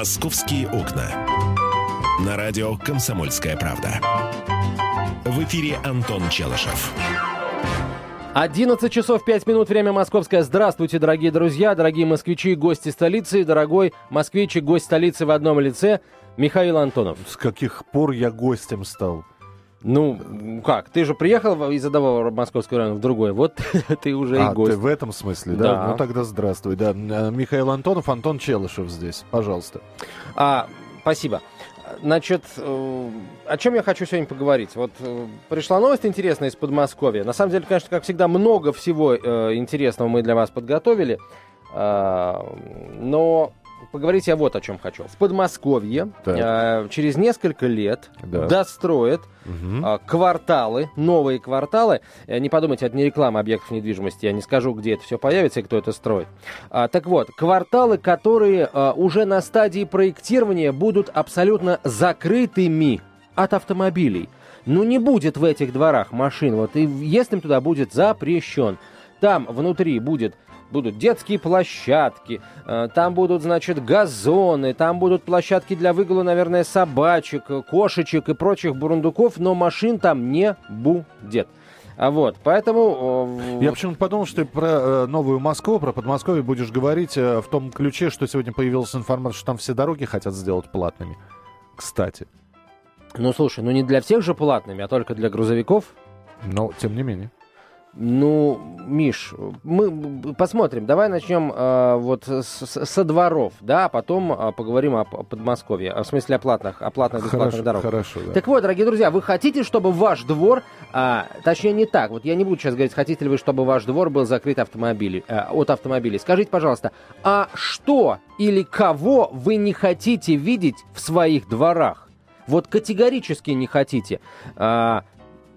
«Московские окна». На радио «Комсомольская правда». В эфире Антон Челышев. 11 часов 5 минут, время московское. Здравствуйте, дорогие друзья, дорогие москвичи, гости столицы, дорогой москвич и гость столицы в одном лице Михаил Антонов. С каких пор я гостем стал? Ну, как? Ты же приехал из одного московского района в другой. Вот ты уже а, и гость. ты в этом смысле, да? Да. Ну тогда здравствуй. Да. Э, Михаил Антонов, Антон Челышев здесь. Пожалуйста. А, спасибо. Значит, э, о чем я хочу сегодня поговорить? Вот э, пришла новость интересная из Подмосковья. На самом деле, конечно, как всегда, много всего интересного мы для вас подготовили. А, но поговорить я вот о чем хочу. В Подмосковье э, через несколько лет Да. достроят Мгм. а, кварталы, новые кварталы. Э, Не подумайте, это не реклама объектов недвижимости. Я не скажу, где это все появится и кто это строит. А, так вот, кварталы, которые а, уже на стадии проектирования будут абсолютно закрытыми от автомобилей. Ну, не будет в этих дворах машин. Вот и въезд им туда будет запрещен. Там внутри будет будут детские площадки, э, там будут, значит, газоны, там будут площадки для выгула, наверное, собачек, кошечек и прочих бурундуков, но машин там не будет. А вот, поэтому... э, Я почему-то подумал, что ты про э, Новую Москву, про Подмосковье будешь говорить в том ключе, что сегодня появилась информация, что там все дороги хотят сделать платными. Кстати. Ну, слушай, ну не для всех же платными, а только для грузовиков. Но, тем не менее. Ну, Миш, мы посмотрим. Давай начнем э, вот с- с- со дворов, да, а потом э, поговорим о, П- Подмосковье, а, в смысле о платных, о платных бесплатных Хорошо, дорогах. хорошо, да. Так вот, дорогие друзья, вы хотите, чтобы ваш двор, а, точнее не так, вот я не буду сейчас говорить, хотите ли вы, чтобы ваш двор был закрыт автомобилей, э, от автомобилей. Скажите, пожалуйста, а что или кого вы не хотите видеть в своих дворах? Вот категорически не хотите. А,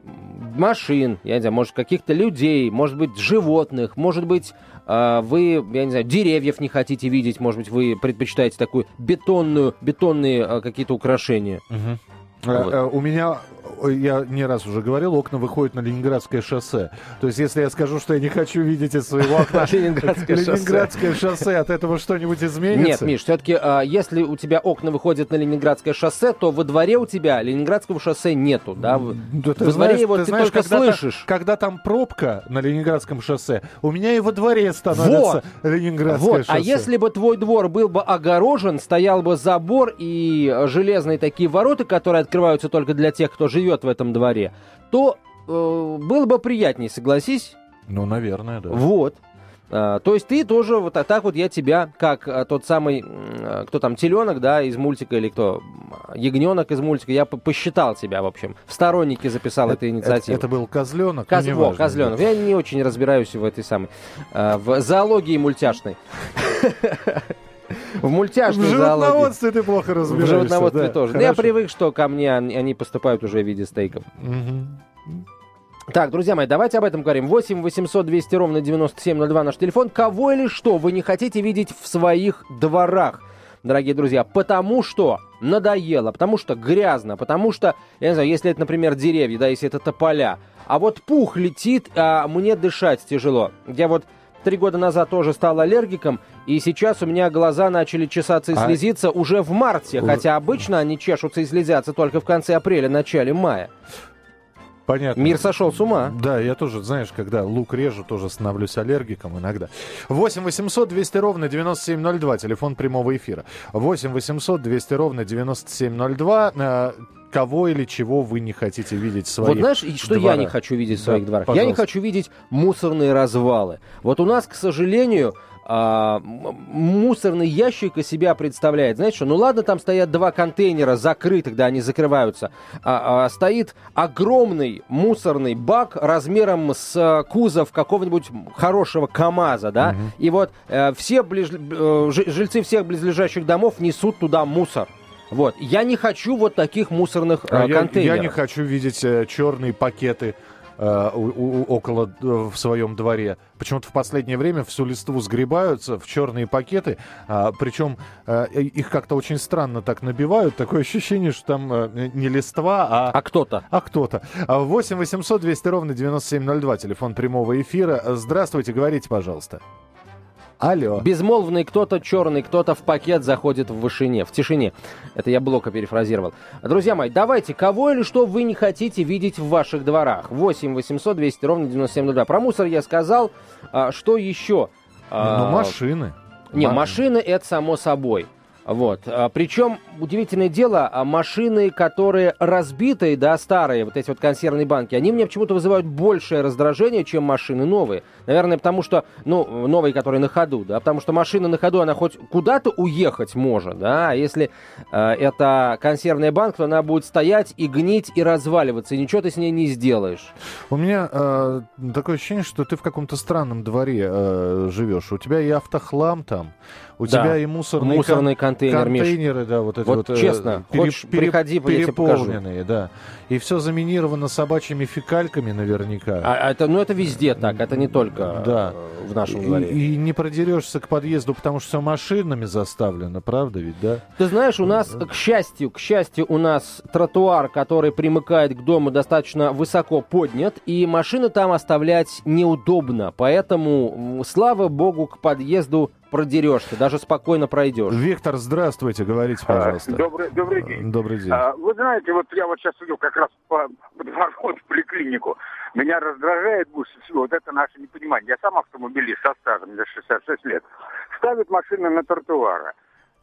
машин, я не знаю, может, каких-то людей, может быть, животных, может быть, а, вы, я не знаю, деревьев не хотите видеть, может быть, вы предпочитаете такую бетонную, бетонные а, какие-то украшения. Мгм. Вот. Э, э, У меня, э, я не раз уже говорил, окна выходят на Ленинградское шоссе. То есть, если я скажу, что я не хочу видеть из своего окна Ленинградское шоссе. От этого что-нибудь Нет, изменится? Миш, все-таки, если у тебя окна выходят на Ленинградское шоссе, то во дворе у тебя Ленинградского шоссе нету, да? Во дворе его ты, только слышишь. когда там пробка на Ленинградском шоссе, у меня и во дворе становится Ленинградское Вот, шоссе. а если бы твой двор был бы огорожен, стоял бы забор и э, железные такие ворота, которые открываются только для тех, кто живет в этом дворе, то э, было бы приятнее, согласись? Ну, наверное, да. Вот. А, то есть ты тоже вот а так вот я тебя, как а, тот самый, а, кто там, теленок, да, из мультика, или кто, ягненок из мультика, я по- посчитал тебя, в общем, в сторонники записал этой Это, инициативы. это был козленок. Коз- ну, во, козленок. Я не очень разбираюсь в этой самой, в зоологии мультяшной. В. В мультяшной зоологии. животноводстве ты плохо В разбираешься. животноводстве да, тоже. Ну, я привык, что ко мне они поступают уже в виде стейков. Мгм. Так, друзья мои, давайте об этом говорим. 8 800 200 ровно 9702 наш телефон. Кого или что вы не хотите видеть в своих дворах? Дорогие друзья, потому что надоело, потому что грязно, потому что, я не знаю, если это, например, деревья, да, если это тополя, а вот пух летит, а мне дышать тяжело. Я вот три года назад тоже стал аллергиком, и сейчас у меня глаза начали чесаться и А- слезиться уже в марте, Уже- хотя обычно они чешутся и слезятся только в конце апреля, начале мая. Понятно. Мир сошел с ума. Да, я тоже, знаешь, когда лук режу, тоже становлюсь аллергиком иногда. 8 800 200 ровно 9702, телефон прямого эфира. 8 800 200 ровно 9702. Кого или чего вы не хотите видеть в своих Вот знаешь, и что я не хочу видеть в Да, своих дворах? Я не пожалуйста. хочу видеть мусорные развалы. Вот у нас, к сожалению, а, мусорный ящик из себя представляет. Знаете что? Ну ладно, там стоят два контейнера закрытых, да, они закрываются. А, а, стоит огромный мусорный бак размером с а, кузов какого-нибудь хорошего КАМАЗа, да. И вот э, все ближ- э, жи- жильцы всех близлежащих домов несут туда мусор. Вот. Я не хочу вот таких мусорных А э, я, контейнеров. я не хочу видеть э, черные пакеты э, у- у- около э, в своем дворе. Почему-то в последнее время всю листву сгребаются в черные пакеты, а, причем э, их как-то очень странно так набивают. Такое ощущение, что там э, не листва, а А кто-то? а кто-то. А, 8 800 200 ровно 9702, телефон прямого эфира. Здравствуйте, говорите, пожалуйста. Алло. Безмолвный кто-то черный, кто-то в пакет заходит в вышине, в тишине. Это я Блока перефразировал. Друзья мои, давайте, кого или что вы не хотите видеть в ваших дворах? 8 800 200 ровно 9702. Про мусор я сказал. А, что еще? Ну, А, машины. Не, Ма- машины это само собой. Вот. А, Причем, удивительное дело, а, машины, которые разбитые, да, старые, вот эти вот консервные банки, они мне почему-то вызывают большее раздражение, чем машины новые. Наверное, потому что, ну, новые, которые на ходу, да, потому что машина на ходу, она хоть куда-то уехать может, да, а если э, это консервная банка, то она будет стоять и гнить и разваливаться, и ничего ты с ней не сделаешь. У меня э, такое ощущение, что ты в каком-то странном дворе э, живешь. У тебя и автохлам там, у Да. тебя и мусорные, Мусорный кон- контейнер, Миш. контейнеры, да, вот эти Вот вот, э, честно, хочешь, приходи, я тебе покажу. переполненные, да. И все заминировано собачьими фекальками наверняка. А, а это, ну, это везде так, это не только Да. э, в нашем И, дворе. и не продерешься к подъезду, потому что все машинами заставлено, правда ведь, да? Ты знаешь, у нас, к счастью, к счастью, у нас тротуар, который примыкает к дому, достаточно высоко поднят, и машины там оставлять неудобно. Поэтому, слава богу, к подъезду продерешься, даже спокойно пройдешь. Виктор, здравствуйте, говорите, пожалуйста. Добрый, добрый день. Добрый день. А, вы знаете, вот я вот сейчас иду как раз по, по в поликлинику. Меня раздражает больше всего вот это наше непонимание. Я сам автомобилист со стажем, мне 66 лет. Ставит машины на тротуары.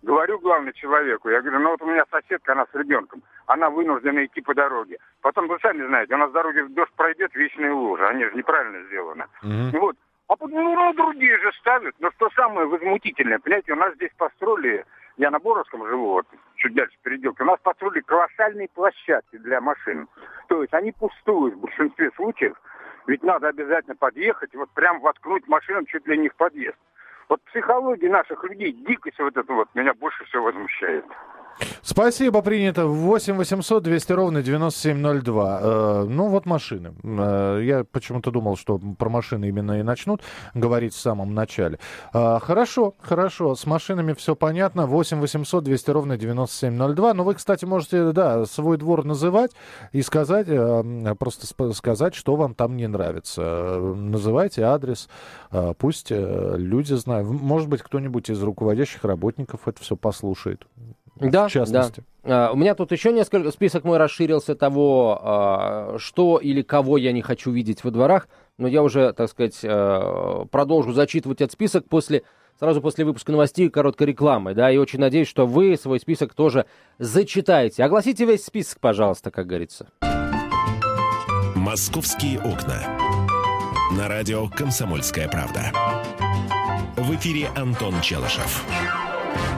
Говорю главному человеку, я говорю, ну вот у меня соседка, она с ребенком, она вынуждена идти по дороге. Потом, вы сами знаете, у нас с дороги дождь пройдет, вечные лужи, они же неправильно сделаны. Мгм. Вот. А ну, другие же ставят. Но что самое возмутительное, понимаете, у нас здесь построили, я на Боровском живу, вот, чуть дальше переделки, у нас построили колоссальные площадки для машин. То есть они пустуют в большинстве случаев, ведь надо обязательно подъехать, вот прям воткнуть машину чуть ли не в подъезд. Вот психология наших людей, дикость вот эта вот, меня больше всего возмущает. Спасибо, принято. 8 800 200 ровно 9702. Э, ну, вот машины. Э, я почему-то думал, что про машины именно и начнут говорить в самом начале. Э, хорошо, хорошо. С машинами все понятно. 8 800 200 ровно 9702. Но вы, кстати, можете, да, свой двор называть и сказать, э, просто сп- сказать, что вам там не нравится. Э, Называйте адрес. э, Пусть э, люди знают. Может быть, кто-нибудь из руководящих работников это все послушает. Да, в частности. да. У меня тут еще несколько, список мой расширился того, а, что или кого я не хочу видеть во дворах, но я уже, так сказать, а, продолжу зачитывать этот список после, сразу после выпуска новостей и короткой рекламы, да, и очень надеюсь, что вы свой список тоже зачитаете. Огласите весь список, пожалуйста, как говорится. «Московские окна». На радио «Комсомольская правда». В эфире Антон Челышев.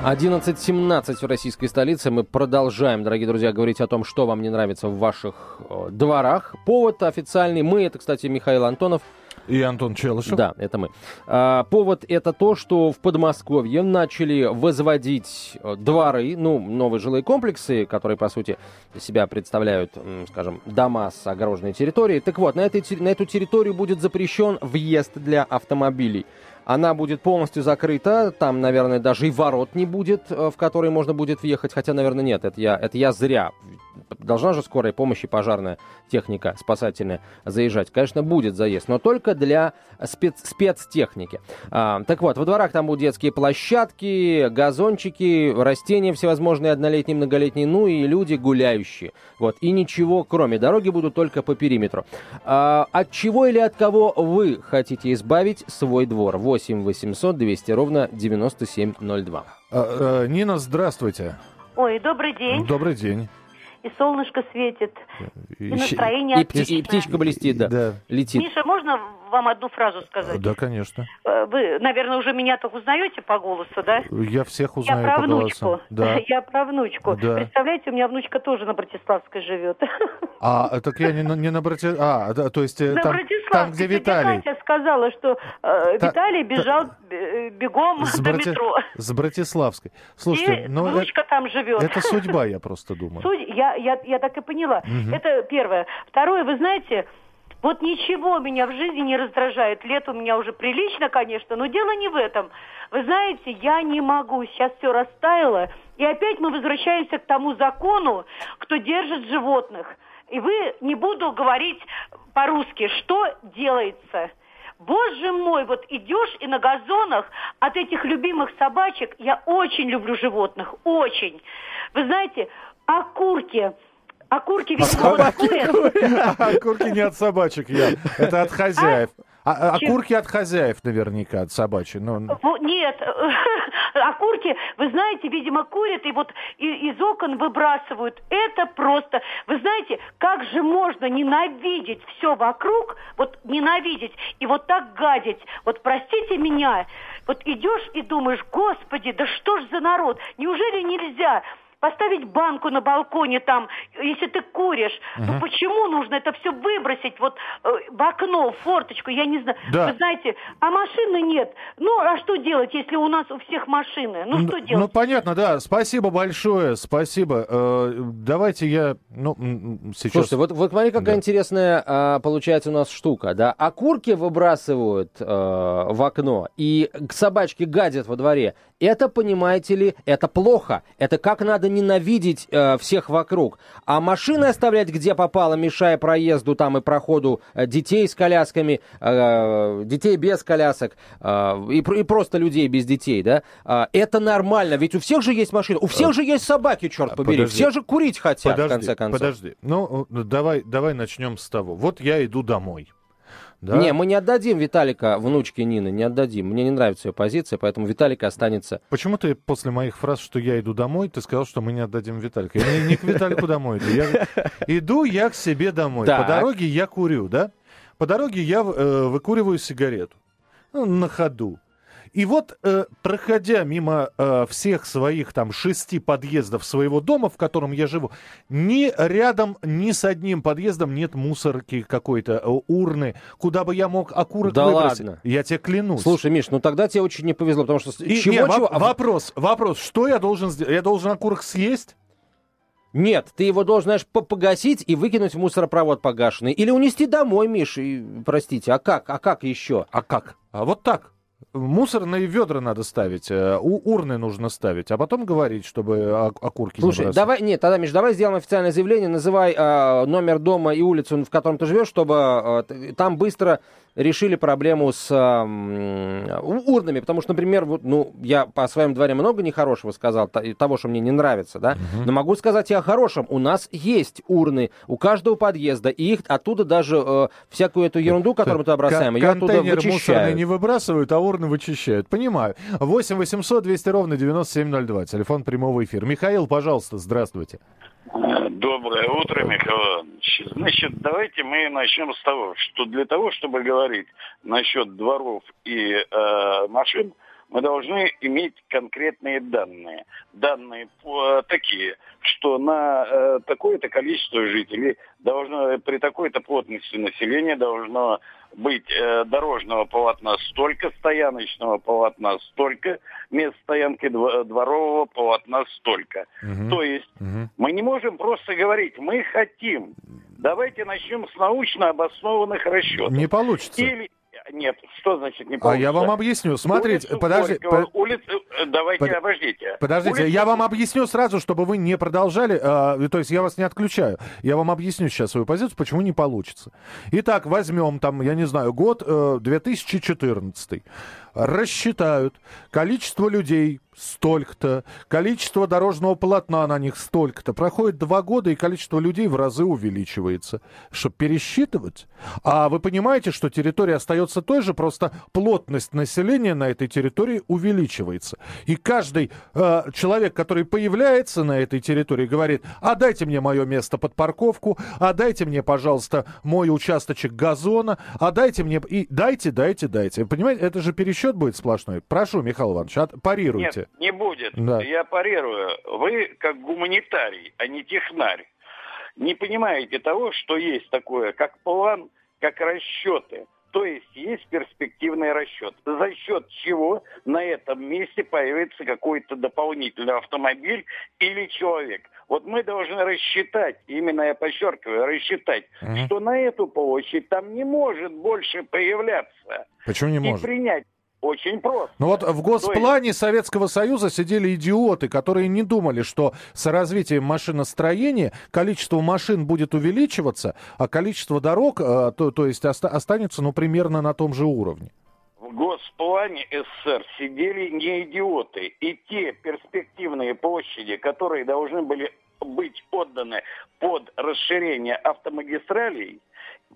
11.17 в российской столице. Мы продолжаем, дорогие друзья, говорить о том, что вам не нравится в ваших э, дворах. Повод официальный. Мы, это, кстати, Михаил Антонов, И Антон Челышев. Да, это мы. А, повод это то, что в Подмосковье начали возводить э, дворы, ну, новые жилые комплексы, которые, по сути, себя представляют, скажем, дома с огороженной территорией. Так вот, на, этой, на эту территорию будет запрещен въезд для автомобилей. Она будет полностью закрыта, там, наверное, даже и ворот не будет, э, в которые можно будет въехать, хотя, наверное, нет, это я, это я зря. Должна же скорая помощь и пожарная техника спасательная заезжать. Конечно, будет заезд, но только для спец- спецтехники. А, так вот, во дворах там будут детские площадки, газончики, растения всевозможные, однолетние, многолетние, ну и люди гуляющие. Вот, и ничего кроме. Дороги будут только по периметру. А, от чего или от кого вы хотите избавить свой двор? 8 800 200 ровно 9702. А, э, Нина, здравствуйте. Ой, добрый день. Добрый день. И солнышко светит, и И- настроение И, пти- и отличное. птичка блестит, да, Да. летит. Миша, можно вам одну фразу сказать? Да, конечно. Э, Вы, наверное, уже меня так узнаете по голосу, да? Я всех Я узнаю про по внучку. голосам. Да. Я про внучку. Да. Представляете, у меня внучка тоже на Братиславской живет. А, так я не, на- не на брате... А, да, то есть э, На там, Братиславской. там, где Виталий. Катя сказала, что э, Та- Виталий бежал э, бегом С, до Брати- метро. с Братиславской. Слушайте, и ну э- внучка там живет. это судьба, я просто думаю. Суть, я, я, я так и поняла. Это первое. Второе, вы знаете, вот ничего меня в жизни не раздражает. Лет у меня уже прилично, конечно, но дело не в этом. Вы знаете, я не могу, сейчас все растаяло, и опять мы возвращаемся к тому закону, кто держит животных. И вы не буду говорить по-русски, что делается. Боже мой, вот идешь и на газонах от этих любимых собачек, я очень люблю животных, очень. Вы знаете, окурки, окурки ведь а курят. Окурки не от собачек, я. Это от хозяев. А, а окурки от хозяев наверняка, от собачьей. Но... Нет, окурки, вы знаете, видимо, курят и вот из окон выбрасывают. Это просто... Вы знаете, как же можно ненавидеть все вокруг, вот ненавидеть и вот так гадить. Вот простите меня, вот идешь и думаешь, господи, да что ж за народ, неужели нельзя поставить банку на балконе там, если ты куришь, угу. ну почему нужно это все выбросить вот э, в окно, в форточку, я не знаю. Да. Вы знаете, а машины нет. Ну, а что делать, если у нас у всех машины? Ну, что делать? Ну, понятно, да. Спасибо большое, спасибо. Э, давайте я, ну, сейчас... Слушайте, вот, вот смотри, какая да. интересная э, получается у нас штука, да. Окурки выбрасывают э, в окно, и к собачке гадят во дворе. Это, понимаете ли, это плохо. Это как надо ненавидеть э, всех вокруг. А машины оставлять где попало, мешая проезду там и проходу э, детей с колясками, э, детей без колясок э, и, и просто людей без детей, да, э, это нормально. Ведь у всех же есть машины, у всех э, же есть собаки, черт побери. Подожди. Все же курить хотят, подожди, в конце концов. Подожди, ну давай, давай начнем с того. Вот я иду домой. Да? Не, мы не отдадим Виталика внучке Нины, не отдадим. Мне не нравится ее позиция, поэтому Виталика останется. Почему ты после моих фраз, что я иду домой, ты сказал, что мы не отдадим Виталика? Я не, не к Виталику домой иду. Я, иду я к себе домой. Так. По дороге я курю, да? По дороге я э, выкуриваю сигарету. Ну, на ходу. И вот, э, проходя мимо э, всех своих там шести подъездов своего дома, в котором я живу, ни рядом, ни с одним подъездом нет мусорки какой-то, э, урны, куда бы я мог окурок да выбросить. Ладно. Я тебе клянусь. Слушай, Миш, ну тогда тебе очень не повезло, потому что... И, чего, не, чего? Вопрос, вопрос, что я должен сделать? Я должен окурок съесть? Нет, ты его должен, знаешь, погасить и выкинуть в мусоропровод погашенный. Или унести домой, Миш, и, простите, а как? А как еще? А как? А вот так. Мусорные ведра надо ставить, э, у урны нужно ставить, а потом говорить, чтобы окурки Слушай, не давай, нет, тогда, Миш, давай сделаем официальное заявление, называй э, номер дома и улицу, в котором ты живешь, чтобы э, там быстро решили проблему с э, урнами, потому что, например, вот, ну, я по своем дворе много нехорошего сказал, того, что мне не нравится, да, угу. но могу сказать и о хорошем. У нас есть урны у каждого подъезда, и их оттуда даже э, всякую эту ерунду, которую мы туда бросаем, ее оттуда вычищают. не выбрасывают, а урны вычищают. Понимаю. 8 800 200 ровно 9702, телефон прямого эфира. Михаил, пожалуйста, здравствуйте. Доброе утро, Михаил Иванович. Значит, давайте мы начнем с того, что для того, чтобы говорить насчет дворов и э, машин, мы должны иметь конкретные данные. Данные по, такие, что на э, такое-то количество жителей должно при такой-то плотности населения должно быть э, дорожного полотна столько, стояночного полотна столько, мест стоянки дворового полотна столько. Угу. То есть угу. мы не можем просто говорить, мы хотим. Давайте начнем с научно обоснованных расчетов. Не получится. Или, нет, что значит не получится? А я вам объясню. Смотрите, улицу подожди. по... улицу, э, давайте, под... обождите. Подождите, улицу... я вам объясню сразу, чтобы вы не продолжали. Э, то есть я вас не отключаю. Я вам объясню сейчас свою позицию, почему не получится. Итак, возьмем там, я не знаю, год э, 2014 рассчитают количество людей столько-то, количество дорожного полотна на них столько-то. Проходит два года, и количество людей в разы увеличивается. Чтобы пересчитывать? А вы понимаете, что территория остается той же, просто плотность населения на этой территории увеличивается. И каждый э, человек, который появляется на этой территории, говорит, а дайте мне мое место под парковку, а дайте мне, пожалуйста, мой участочек газона, а дайте мне... И дайте, дайте, дайте. Понимаете, это же пересчет будет сплошной. Прошу, Михаил Иванович, от, парируйте. Нет, не будет. Да. Я парирую. Вы как гуманитарий, а не технарь. Не понимаете того, что есть такое, как план, как расчеты. То есть есть перспективный расчет. За счет чего на этом месте появится какой-то дополнительный автомобиль или человек. Вот мы должны рассчитать, именно я подчеркиваю, рассчитать, угу. что на эту площадь там не может больше появляться. Почему не и может? принять очень просто. Ну вот в госплане есть... Советского Союза сидели идиоты, которые не думали, что с развитием машиностроения количество машин будет увеличиваться, а количество дорог, э, то, то есть оста- останется, ну, примерно на том же уровне. В госплане СССР сидели не идиоты. И те перспективные площади, которые должны были быть отданы под расширение автомагистралей,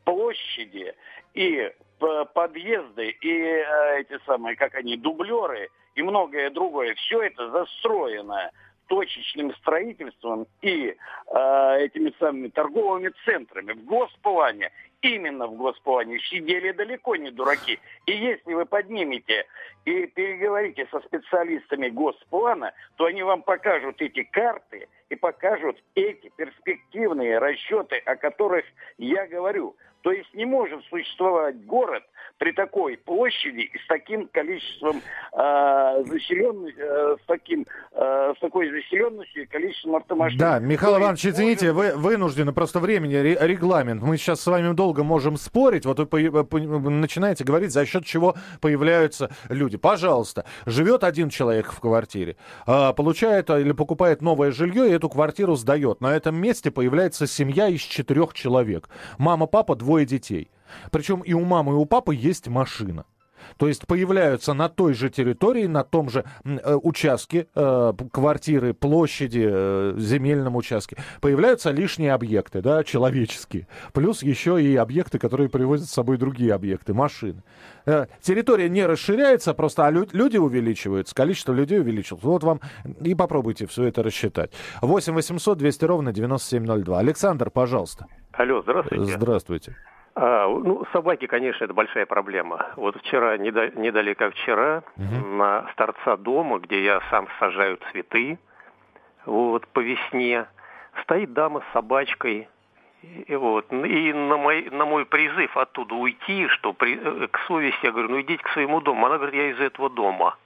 площади и подъезды и э, эти самые, как они, дублеры и многое другое, все это застроено точечным строительством и э, этими самыми торговыми центрами в госплане, именно в госплане, сидели далеко не дураки. И если вы поднимете и переговорите со специалистами госплана, то они вам покажут эти карты и покажут эти перспективные расчеты, о которых я говорю. То есть не может существовать город при такой площади и с таким количеством э, заселенности, э, с, таким, э, с такой заселенностью и количеством автомашин. Да, Михаил Иванович, извините, вы вынуждены, просто времени, регламент. Мы сейчас с вами долго можем спорить. Вот вы по, по, начинаете говорить, за счет чего появляются люди. Пожалуйста, живет один человек в квартире, э, получает или покупает новое жилье и эту квартиру сдает. На этом месте появляется семья из четырех человек. Мама, папа, двое детей. Причем и у мамы, и у папы есть машина. То есть появляются на той же территории, на том же э, участке, э, квартиры, площади, э, земельном участке, появляются лишние объекты, да, человеческие. Плюс еще и объекты, которые привозят с собой другие объекты, машины. Э, территория не расширяется, просто а люди увеличиваются, количество людей увеличилось. Вот вам и попробуйте все это рассчитать. 8 800 200 ровно 9702. Александр, пожалуйста. Алло, здравствуйте. Здравствуйте. А, ну, собаки, конечно, это большая проблема. Вот вчера, недалеко вчера, угу. на с торца дома, где я сам сажаю цветы, вот, по весне, стоит дама с собачкой, и, вот, и на мой, на мой призыв оттуда уйти, что при, э, к совести, я говорю, ну идите к своему дому. Она говорит, я из этого дома.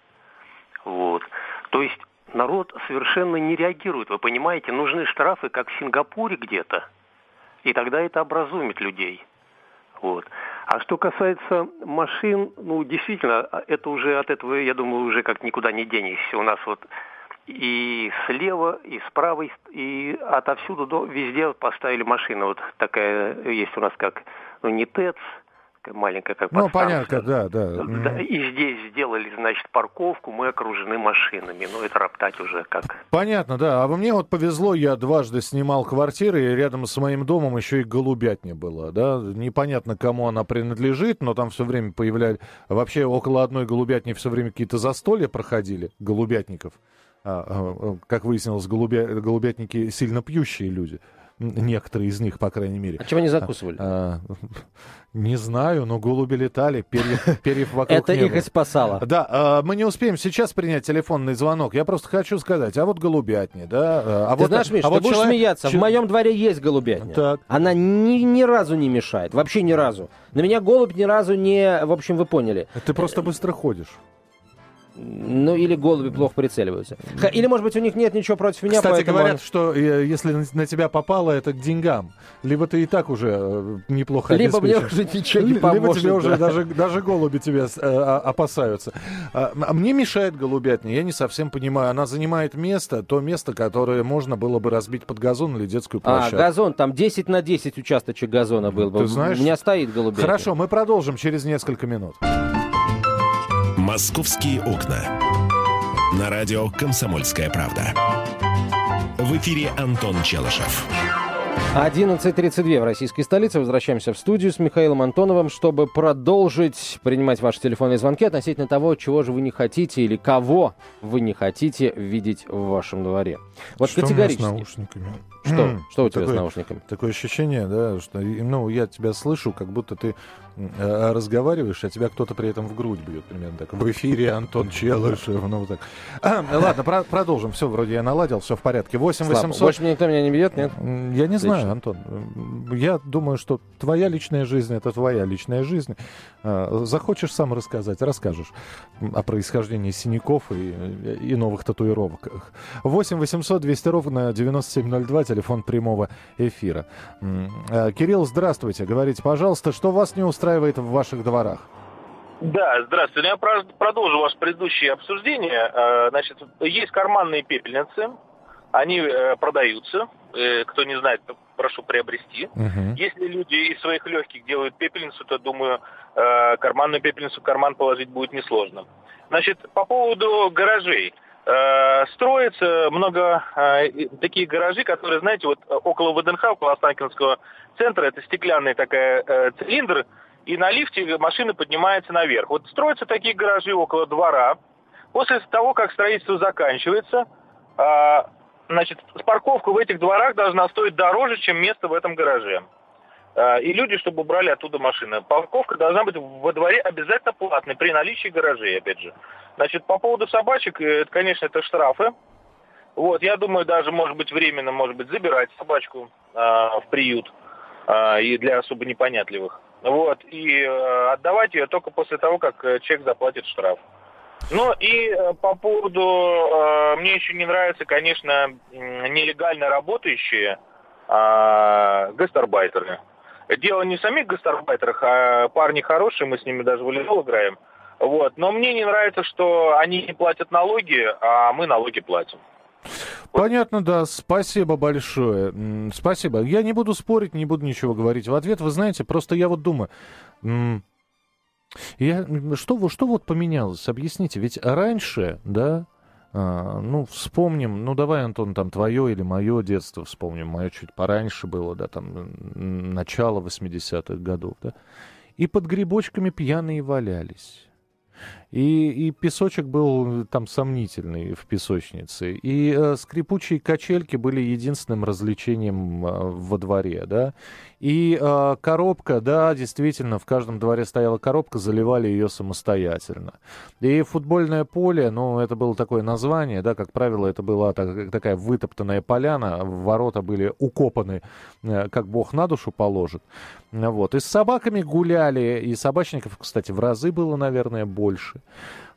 Вот. То есть народ совершенно не реагирует, вы понимаете, нужны штрафы, как в Сингапуре где-то. И тогда это образумит людей. Вот. А что касается машин, ну, действительно, это уже от этого, я думаю, уже как никуда не денешься. У нас вот и слева, и справа, и отовсюду до, везде поставили машины. Вот такая есть у нас как, ну, не ТЭЦ, маленькая как Ну, понятно, да, да. да. И здесь сделали, значит, парковку, мы окружены машинами. Ну, это роптать уже как. Понятно, да. А мне вот повезло, я дважды снимал квартиры, и рядом с моим домом еще и голубятня была, да. Непонятно, кому она принадлежит, но там все время появлялись... Вообще, около одной голубятни все время какие-то застолья проходили, голубятников. А, а, как выяснилось, голубя... голубятники сильно пьющие люди. Некоторые из них, по крайней мере. А чем они закусывали? А, а, не знаю, но голуби летали, перьев, перьев вокруг Это их и спасало. Да, а, мы не успеем сейчас принять телефонный звонок. Я просто хочу сказать, а вот голубятни, да? А ты вот, знаешь, Миш, а ты вот будешь человек... смеяться. В моем дворе есть голубятня. Так. Она ни, ни разу не мешает, вообще ни разу. На меня голубь ни разу не... В общем, вы поняли. Ты просто быстро ходишь. Ну, или голуби плохо прицеливаются. Или, может быть, у них нет ничего против меня, Кстати, поэтому... говорят, что э, если на тебя попало, это к деньгам. Либо ты и так уже э, неплохо Либо мне уже ничего не поможет. Либо тебе уже даже, даже голуби тебя э, опасаются. А, а мне мешает голубятня, я не совсем понимаю. Она занимает место, то место, которое можно было бы разбить под газон или детскую а, площадку. А, газон, там 10 на 10 участочек газона был бы. Ты знаешь? У меня стоит голубятня. Хорошо, мы продолжим через несколько минут. «Московские окна». На радио «Комсомольская правда». В эфире Антон Челышев. 11.32 в российской столице. Возвращаемся в студию с Михаилом Антоновым, чтобы продолжить принимать ваши телефонные звонки относительно того, чего же вы не хотите или кого вы не хотите видеть в вашем дворе. Вот Что категорически. с наушниками? Что? Что у тебя такое, с наушниками? Такое ощущение, да, что ну, я тебя слышу, как будто ты э, разговариваешь, а тебя кто-то при этом в грудь бьет, примерно так. В эфире Антон Челышев, ну вот так. А, ладно, про- продолжим. Все, вроде я наладил, все в порядке. 8 800... Больше никто меня не бьет, нет? Я не знаю, Антон. Я думаю, что твоя личная жизнь — это твоя личная жизнь. А, захочешь сам рассказать, расскажешь о происхождении синяков и, и новых татуировках. 8 800 200 ровно 9702 телефон прямого эфира. Э, Кирилл, здравствуйте. Говорите, пожалуйста, что вас не устраивает в ваших дворах? Да, здравствуйте. Я продолжу ваше предыдущее обсуждение. Э, значит, есть карманные пепельницы, они э, продаются. Кто не знает, прошу приобрести. Угу. Если люди из своих легких делают пепельницу, то, думаю, карманную пепельницу в карман положить будет несложно. Значит, по поводу гаражей. Строится много такие гаражи, которые, знаете, вот около ВДНХ, около Останкинского центра, это стеклянный такой цилиндр, и на лифте машина поднимается наверх. Вот строятся такие гаражи около двора. После того, как строительство заканчивается, а, значит, парковка в этих дворах должна стоить дороже, чем место в этом гараже. А, и люди, чтобы убрали оттуда машины. Парковка должна быть во дворе обязательно платной при наличии гаражей, опять же. Значит, по поводу собачек, э, это, конечно, это штрафы. Вот, я думаю, даже, может быть, временно, может быть, забирать собачку э, в приют э, и для особо непонятливых. Вот, и э, отдавать ее только после того, как э, человек заплатит штраф. Ну и э, по поводу, э, мне еще не нравятся, конечно, нелегально работающие э, гастарбайтеры. Дело не в самих гастарбайтерах, а парни хорошие, мы с ними даже волейбол играем. Вот. Но мне не нравится, что они не платят налоги, а мы налоги платим. Понятно, да. Спасибо большое. Спасибо. Я не буду спорить, не буду ничего говорить. В ответ, вы знаете, просто я вот думаю... Я, что, что вот поменялось? Объясните. Ведь раньше, да, а, ну, вспомним, ну, давай, Антон, там, твое или мое детство вспомним. Мое чуть пораньше было, да, там, начало 80-х годов, да. И под грибочками пьяные валялись. И, и песочек был там сомнительный в песочнице. И э, скрипучие качельки были единственным развлечением э, во дворе, да. И э, коробка, да, действительно, в каждом дворе стояла коробка, заливали ее самостоятельно. И футбольное поле, ну, это было такое название, да, как правило, это была так, такая вытоптанная поляна, ворота были укопаны, э, как бог на душу положит. Вот. И с собаками гуляли, и собачников, кстати, в разы было, наверное, больше.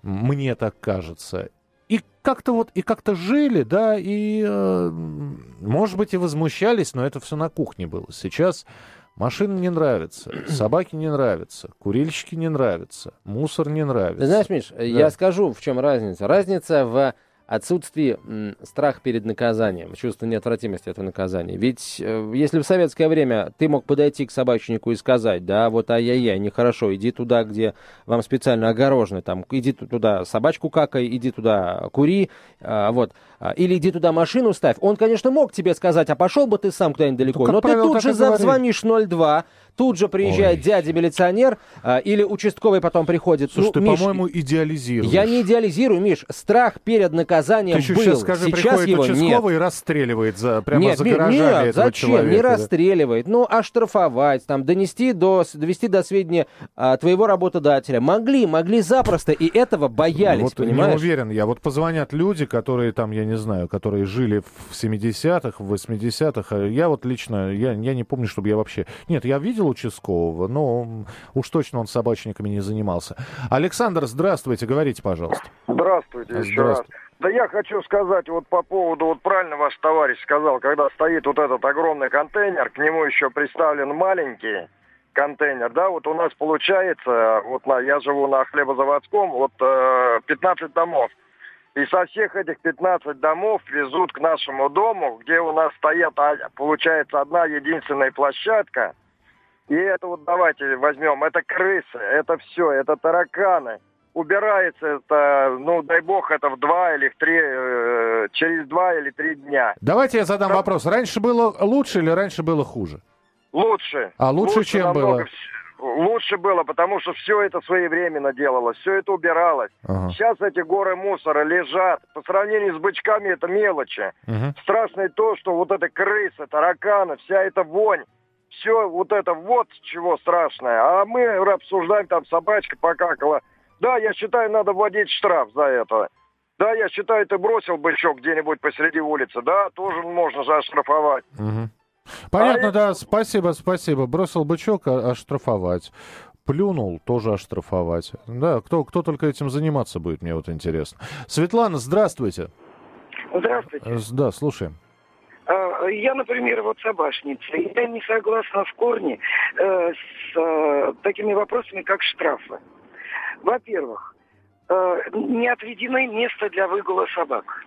Мне так кажется. И как-то вот, и как-то жили, да, и, э, может быть, и возмущались, но это все на кухне было. Сейчас машины не нравятся, собаки не нравятся, курильщики не нравятся, мусор не нравится. Ты знаешь, Миш, да. я скажу, в чем разница. Разница в отсутствие м, страха перед наказанием, чувство неотвратимости этого наказания. Ведь э, если в советское время ты мог подойти к собачнику и сказать, да, вот ай-яй-яй, нехорошо, иди туда, где вам специально огорожены, там, иди туда собачку какай, иди туда кури, а, вот, а, или иди туда машину ставь, он, конечно, мог тебе сказать, а пошел бы ты сам куда-нибудь далеко, ну, но ты тут же звонишь 02, тут же приезжает дядя-милиционер, а, или участковый потом приходит. Слушай, ну, ты, Миш, по-моему, идеализируешь. Я не идеализирую, Миш. Страх перед наказанием ты был. Сейчас, скажи, сейчас его участковый нет. и расстреливает за, прямо нет, за гаражами нет, этого зачем? человека. Не расстреливает. Ну, оштрафовать, там, донести до, довести до сведения а, твоего работодателя. Могли, могли запросто, и этого боялись, вот понимаешь? не уверен я. Вот позвонят люди, которые там, я не знаю, которые жили в 70-х, в 80-х. А я вот лично, я, я не помню, чтобы я вообще... Нет, я видел видел участкового, но уж точно он собачниками не занимался. Александр, здравствуйте, говорите, пожалуйста. Здравствуйте, еще раз. Да я хочу сказать вот по поводу, вот правильно ваш товарищ сказал, когда стоит вот этот огромный контейнер, к нему еще приставлен маленький контейнер, да, вот у нас получается, вот на, я живу на хлебозаводском, вот э, 15 домов. И со всех этих 15 домов везут к нашему дому, где у нас стоят, а, получается, одна единственная площадка, и это вот давайте возьмем, это крысы, это все, это тараканы. Убирается это, ну, дай бог, это в два или в три, э, через два или три дня. Давайте я задам да. вопрос. Раньше было лучше или раньше было хуже? Лучше. А лучше, лучше чем было? Лучше было, потому что все это своевременно делалось, все это убиралось. Ага. Сейчас эти горы мусора лежат. По сравнению с бычками это мелочи. Угу. Страшно то, что вот эта крыса, тараканы, вся эта вонь, все вот это вот чего страшное. А мы обсуждаем, там собачка покакала. Да, я считаю, надо вводить штраф за это. Да, я считаю, ты бросил бычок где-нибудь посреди улицы, да, тоже можно же оштрафовать. Угу. Понятно, а да, это... спасибо, спасибо. Бросил бычок, а, оштрафовать. Плюнул, тоже оштрафовать. Да, кто, кто только этим заниматься будет, мне вот интересно. Светлана, здравствуйте. Здравствуйте. Да, слушаем. А, я, например, вот собашница. Я не согласна в корне э, с э, такими вопросами, как штрафы. Во-первых, э, не отведены место для выгула собак.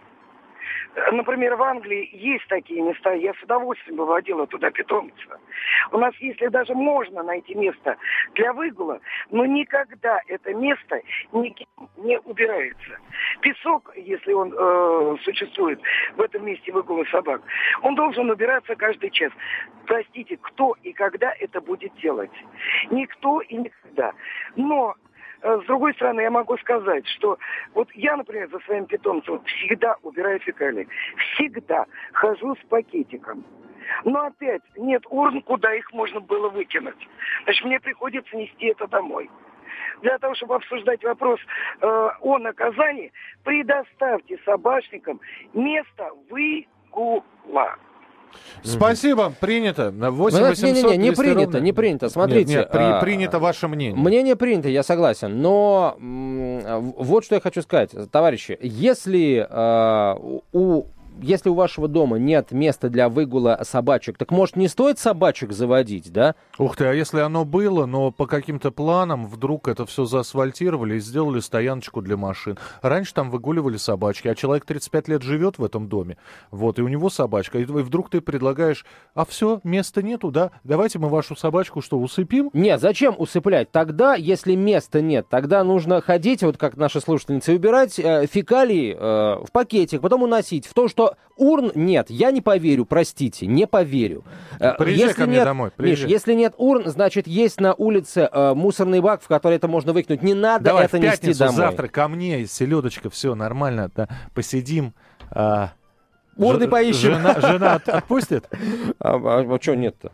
Например, в Англии есть такие места, я с удовольствием выводила туда питомца. У нас, если даже можно найти место для выгула, но никогда это место никем не убирается. Песок, если он э, существует в этом месте выгула собак, он должен убираться каждый час. Простите, кто и когда это будет делать? Никто и никогда. Но с другой стороны, я могу сказать, что вот я, например, за своим питомцем всегда убираю фекалии. Всегда хожу с пакетиком. Но опять нет урн, куда их можно было выкинуть. Значит, мне приходится нести это домой. Для того, чтобы обсуждать вопрос э, о наказании, предоставьте собачникам место выгула. Спасибо, принято. 8 800 не, не, не, не принято, ровно... не принято. Смотрите. Нет, нет при, а, принято ваше мнение. Мнение принято, я согласен. Но вот что я хочу сказать, товарищи. Если а, у если у вашего дома нет места для выгула собачек, так может не стоит собачек заводить, да? Ух ты, а если оно было, но по каким-то планам вдруг это все заасфальтировали и сделали стояночку для машин. Раньше там выгуливали собачки, а человек 35 лет живет в этом доме, вот, и у него собачка, и вдруг ты предлагаешь, а все, места нету, да? Давайте мы вашу собачку что, усыпим? Нет, зачем усыплять? Тогда, если места нет, тогда нужно ходить, вот как наши слушательницы, убирать э, фекалии э, в пакетик, потом уносить в то, что урн нет, я не поверю, простите, не поверю. Э, приезжай если ко мне нет, домой. Приезжай. Миш, если нет урн, значит, есть на улице э, мусорный бак, в который это можно выкинуть. Не надо Давай, это в нести домой. завтра ко мне, селедочка, все нормально, да, посидим. А... Урны поищем. Жена, жена отпустит? А, а, а что нет-то?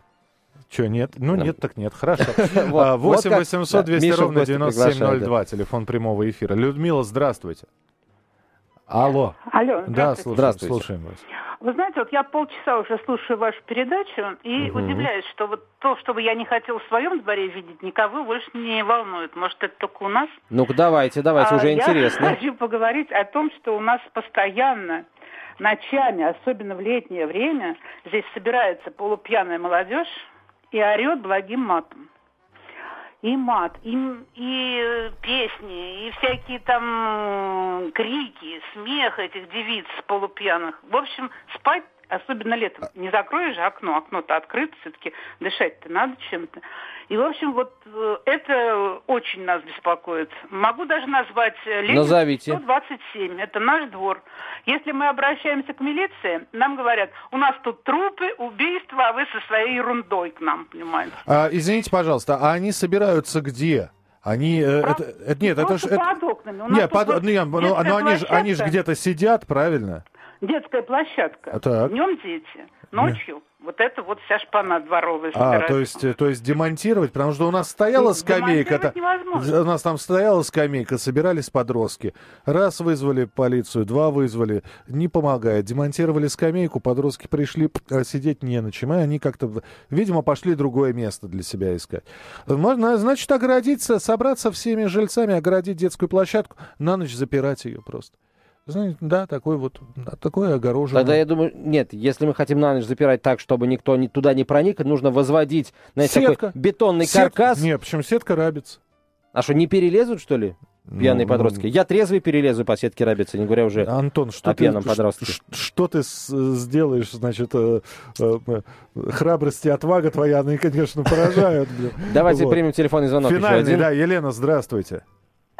Что, нет? Ну, нет, так нет. Хорошо. 8 800 200 ровно 9702, телефон прямого эфира. Людмила, здравствуйте. Алло. Алло, да, слушаем, здравствуйте. слушаем вас. Вы знаете, вот я полчаса уже слушаю вашу передачу и угу. удивляюсь, что вот то, что бы я не хотел в своем дворе видеть, никого больше не волнует. Может, это только у нас? Ну-ка, давайте, давайте, а уже интересно. Я хочу поговорить о том, что у нас постоянно ночами, особенно в летнее время, здесь собирается полупьяная молодежь и орет благим матом и мат, и, и песни, и всякие там крики, смех этих девиц полупьяных. В общем, спать особенно летом. Не закроешь же окно, окно-то открыто, все-таки дышать-то надо чем-то. И, в общем, вот э, это очень нас беспокоит. Могу даже назвать э, Ленин Назовите. 127. Это наш двор. Если мы обращаемся к милиции, нам говорят, у нас тут трупы, убийства, а вы со своей ерундой к нам, понимаете? А, извините, пожалуйста, а они собираются где? Они, э, это, это, нет, это же... Под окнами. У нет, под, нет, но, но они же они же где-то сидят, правильно? Детская площадка. Так. Днем дети, ночью. Нет. Вот это вот вся шпана дворовая А, то есть, то есть демонтировать, потому что у нас стояла скамейка, -то, у нас там стояла скамейка, собирались подростки. Раз вызвали полицию, два вызвали, не помогает. Демонтировали скамейку, подростки пришли, а сидеть не на чем. И они как-то, видимо, пошли другое место для себя искать. Можно, значит, оградиться, собраться всеми жильцами, оградить детскую площадку, на ночь запирать ее просто. Знаете, да, такой вот, да, такой огороженный. Тогда я думаю, нет, если мы хотим на ночь запирать так, чтобы никто ни, туда не проник, нужно возводить, знаете, сетка. такой бетонный Сет... каркас. Нет, почему сетка рабится? А что, не перелезут, что ли? Пьяные ну, подростки. Я трезвый перелезу по сетке рабицы, не говоря уже Антон, что о пьяном ты, подростке. Что, что ты сделаешь, значит, э, э, храбрость и отвага твоя, они, конечно, поражают. Давайте примем телефонный звонок. Финальный, да, Елена, здравствуйте.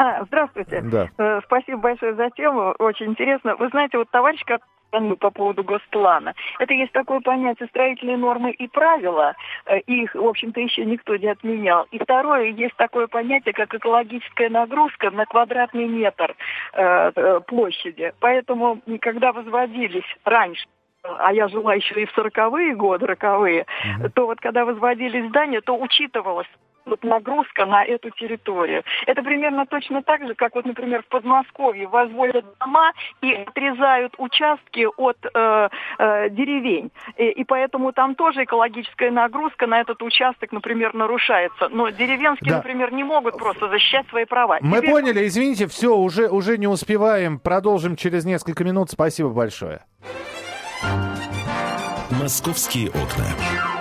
А, здравствуйте. Да. Э, спасибо большое за тему, очень интересно. Вы знаете, вот товарищ, как по поводу госплана. Это есть такое понятие строительные нормы и правила. Э, их, в общем-то, еще никто не отменял. И второе, есть такое понятие, как экологическая нагрузка на квадратный метр э, э площади. Поэтому, когда возводились раньше а я жила еще и в сороковые годы, роковые, mm-hmm. то вот когда возводились здания, то учитывалось вот нагрузка на эту территорию. Это примерно точно так же, как вот, например, в Подмосковье возводят дома и отрезают участки от э, э, деревень. И, и поэтому там тоже экологическая нагрузка на этот участок, например, нарушается. Но деревенские, да. например, не могут просто защищать свои права. Мы Теперь... поняли, извините, все, уже, уже не успеваем. Продолжим через несколько минут. Спасибо большое. Московские окна.